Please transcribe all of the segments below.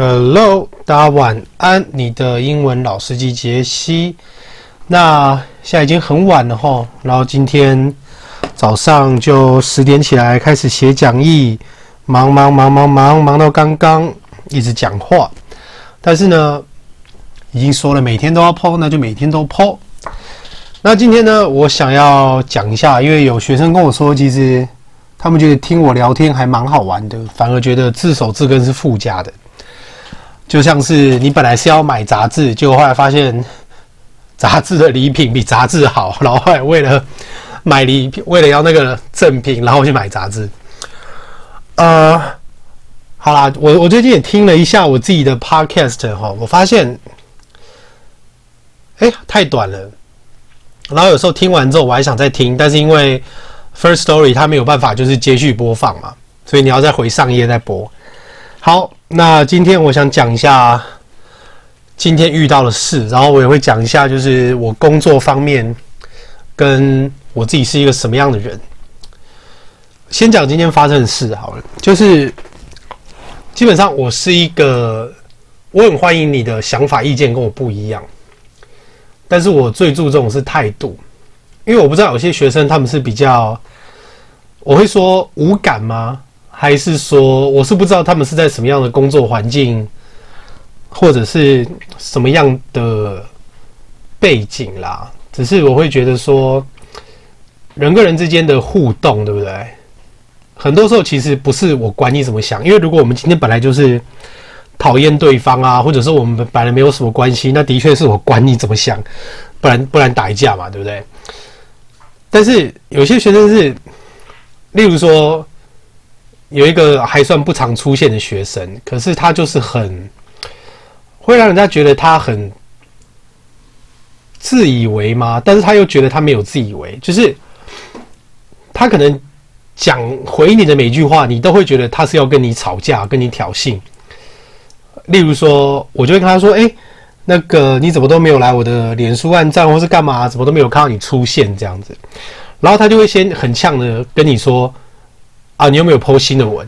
Hello，大家晚安。你的英文老司机杰西。那现在已经很晚了哈，然后今天早上就十点起来开始写讲义，忙忙忙忙忙忙到刚刚一直讲话。但是呢，已经说了每天都要 po，那就每天都 po。那今天呢，我想要讲一下，因为有学生跟我说，其实他们觉得听我聊天还蛮好玩的，反而觉得自首字根是附加的。就像是你本来是要买杂志，结果后来发现杂志的礼品比杂志好，然后后来为了买礼品，为了要那个赠品，然后去买杂志。呃，好啦，我我最近也听了一下我自己的 podcast 哈，我发现，哎，太短了。然后有时候听完之后，我还想再听，但是因为 First Story 它没有办法就是接续播放嘛，所以你要再回上一页再播。好。那今天我想讲一下今天遇到的事，然后我也会讲一下，就是我工作方面跟我自己是一个什么样的人。先讲今天发生的事好了，就是基本上我是一个，我很欢迎你的想法意见跟我不一样，但是我最注重的是态度，因为我不知道有些学生他们是比较，我会说无感吗？还是说，我是不知道他们是在什么样的工作环境，或者是什么样的背景啦。只是我会觉得说，人跟人之间的互动，对不对？很多时候其实不是我管你怎么想，因为如果我们今天本来就是讨厌对方啊，或者说我们本来没有什么关系，那的确是我管你怎么想，不然不然打一架嘛，对不对？但是有些学生是，例如说。有一个还算不常出现的学生，可是他就是很会让人家觉得他很自以为吗？但是他又觉得他没有自以为，就是他可能讲回你的每句话，你都会觉得他是要跟你吵架、跟你挑衅。例如说，我就会跟他说：“哎，那个你怎么都没有来我的脸书按赞，或是干嘛？怎么都没有看到你出现这样子？”然后他就会先很呛的跟你说。啊，你有没有 po 新的文？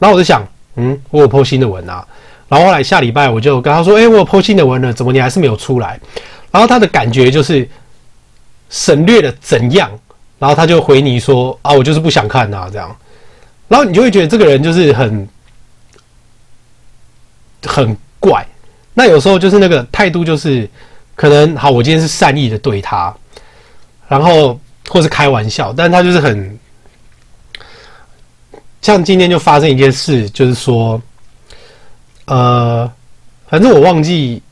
然后我就想，嗯，我有 po 新的文啊。然后后来下礼拜我就跟他说，诶，我有 po 新的文了，怎么你还是没有出来？然后他的感觉就是省略了怎样，然后他就回你说，啊，我就是不想看啊，这样。然后你就会觉得这个人就是很很怪。那有时候就是那个态度就是可能好，我今天是善意的对他，然后或是开玩笑，但他就是很。像今天就发生一件事，就是说，呃，反正我忘记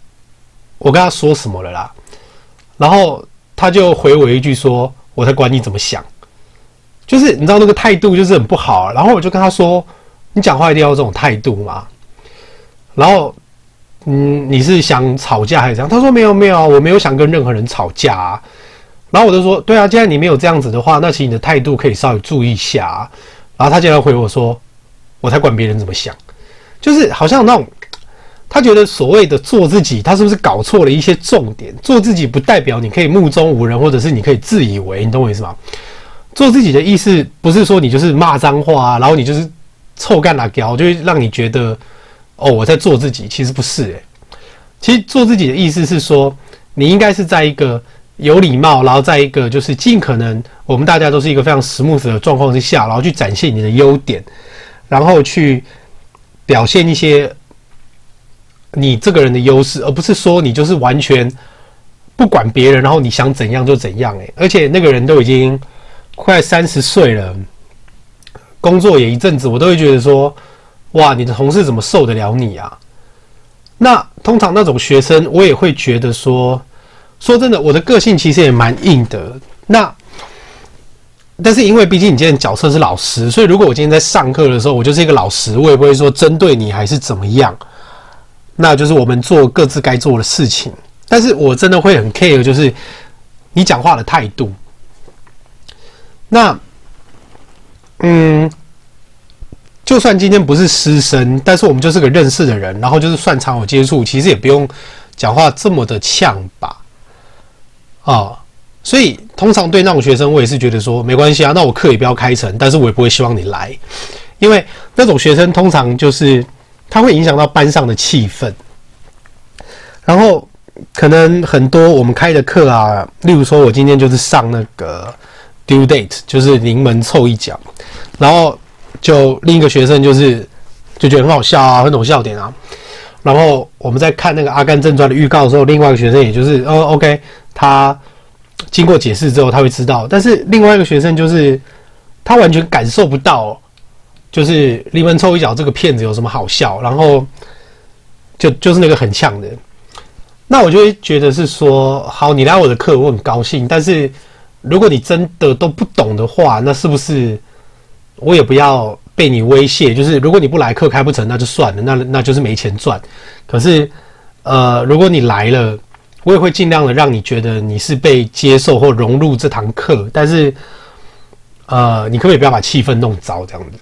我跟他说什么了啦，然后他就回我一句说：“我才管你怎么想。”就是你知道那个态度就是很不好啊。然后我就跟他说：“你讲话一定要这种态度嘛。”然后，嗯，你是想吵架还是这样？他说：“没有没有，我没有想跟任何人吵架啊。”然后我就说：“对啊，既然你没有这样子的话，那其实你的态度可以稍微注意一下啊。”然后他竟然回我说：“我才管别人怎么想，就是好像那种他觉得所谓的做自己，他是不是搞错了一些重点？做自己不代表你可以目中无人，或者是你可以自以为，你懂我意思吗？做自己的意思不是说你就是骂脏话啊，然后你就是臭干辣椒，就会让你觉得哦我在做自己，其实不是诶、其实做自己的意思是说，你应该是在一个。”有礼貌，然后在一个就是尽可能，我们大家都是一个非常 smooth 的状况之下，然后去展现你的优点，然后去表现一些你这个人的优势，而不是说你就是完全不管别人，然后你想怎样就怎样。诶，而且那个人都已经快三十岁了，工作也一阵子，我都会觉得说，哇，你的同事怎么受得了你啊？那通常那种学生，我也会觉得说。说真的，我的个性其实也蛮硬的。那，但是因为毕竟你今天角色是老师，所以如果我今天在上课的时候，我就是一个老师，我也不会说针对你还是怎么样。那就是我们做各自该做的事情。但是我真的会很 care，就是你讲话的态度。那，嗯，就算今天不是师生，但是我们就是个认识的人，然后就是算常有接触，其实也不用讲话这么的呛吧。啊、所以通常对那种学生，我也是觉得说没关系啊，那我课也不要开成，但是我也不会希望你来，因为那种学生通常就是他会影响到班上的气氛。然后可能很多我们开的课啊，例如说我今天就是上那个 due date，就是临门凑一脚，然后就另一个学生就是就觉得很好笑啊，很懂笑点啊。然后我们在看那个《阿甘正传》的预告的时候，另外一个学生也就是哦，OK，他经过解释之后他会知道，但是另外一个学生就是他完全感受不到，就是临门臭一脚这个骗子有什么好笑，然后就就是那个很呛的。那我就会觉得是说，好，你来我的课，我很高兴。但是如果你真的都不懂的话，那是不是我也不要被你威胁？就是如果你不来课开不成，那就算了，那那就是没钱赚。可是，呃，如果你来了，我也会尽量的让你觉得你是被接受或融入这堂课。但是，呃，你可不可以不要把气氛弄糟这样子？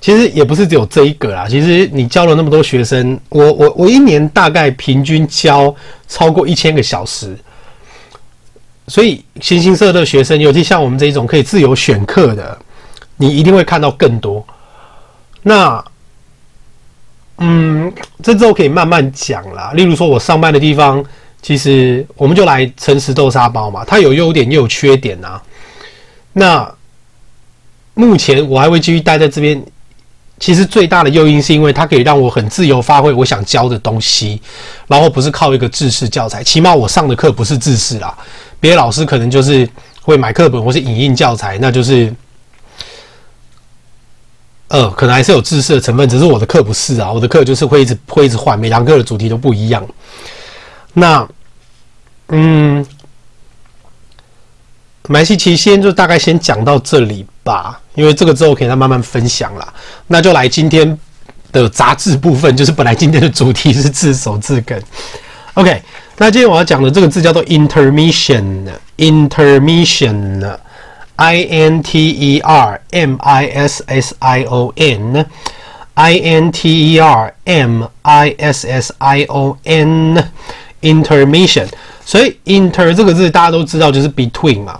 其实也不是只有这一个啦。其实你教了那么多学生，我我我一年大概平均教超过一千个小时，所以形形色色的学生，尤其像我们这一种可以自由选课的，你一定会看到更多。那，嗯，这之后可以慢慢讲啦。例如说，我上班的地方，其实我们就来诚实豆沙包嘛，它有优点也有缺点呐。那目前我还会继续待在这边。其实最大的诱因是因为它可以让我很自由发挥我想教的东西，然后不是靠一个制式教材。起码我上的课不是制式啦，别的老师可能就是会买课本或是影印教材，那就是，呃，可能还是有制式的成分。只是我的课不是啊，我的课就是会一直会一直换，每堂课的主题都不一样。那，嗯。买西奇先就大概先讲到这里吧，因为这个之后可以再慢慢分享啦。那就来今天的杂志部分，就是本来今天的主题是字首字根。OK，那今天我要讲的这个字叫做 intermission，intermission intermission，intermission，I N T E R M I S S I O N，I N T E R M I S S I O N，intermission。所以 inter 这个字大家都知道就是 between 嘛。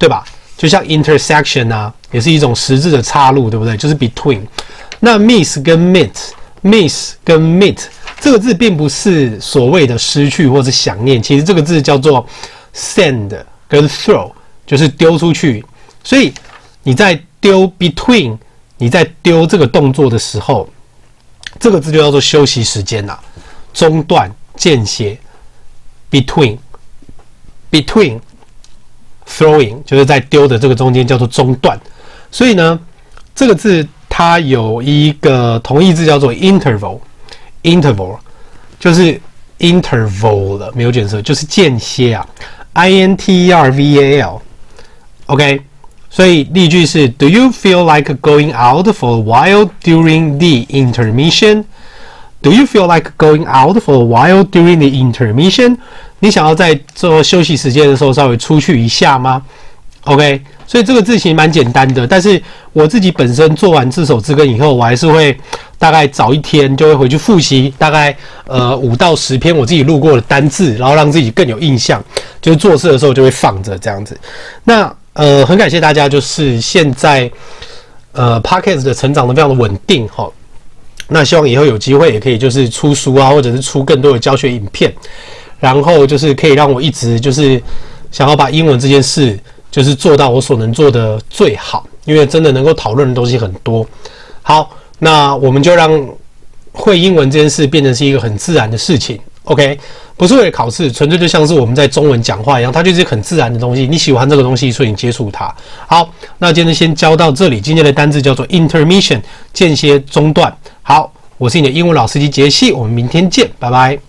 对吧？就像 intersection 啊，也是一种实质的岔路，对不对？就是 between。那 miss 跟 meet，miss 跟 meet 这个字并不是所谓的失去或者想念，其实这个字叫做 send 跟 throw， 就是丢出去。所以你在丢 between，你在丢这个动作的时候，这个字就叫做休息时间呐，中断、间歇。between，between。Throwing 就是在丢的这个中间叫做中断，所以呢，这个字它有一个同义字叫做 interval，interval 就是 interval 了，没有卷舌，就是间歇啊，I N T E R V A L OK，所以例句是 Do you feel like going out for a while during the intermission？Do you feel like going out for a while during the intermission？你想要在做休息时间的时候稍微出去一下吗？OK，所以这个字其实蛮简单的，但是我自己本身做完这首字根以后，我还是会大概早一天就会回去复习，大概呃五到十篇我自己录过的单字，然后让自己更有印象，就是做事的时候就会放着这样子。那呃很感谢大家，就是现在呃 Podcast 的成长的非常的稳定哈。那希望以后有机会也可以就是出书啊，或者是出更多的教学影片，然后就是可以让我一直就是想要把英文这件事就是做到我所能做的最好，因为真的能够讨论的东西很多。好，那我们就让会英文这件事变成是一个很自然的事情。OK，不是为了考试，纯粹就像是我们在中文讲话一样，它就是很自然的东西。你喜欢这个东西，所以你接触它。好，那今天先教到这里。今天的单字叫做 intermission，间歇中断。好，我是你的英文老司机杰西，我们明天见，拜拜。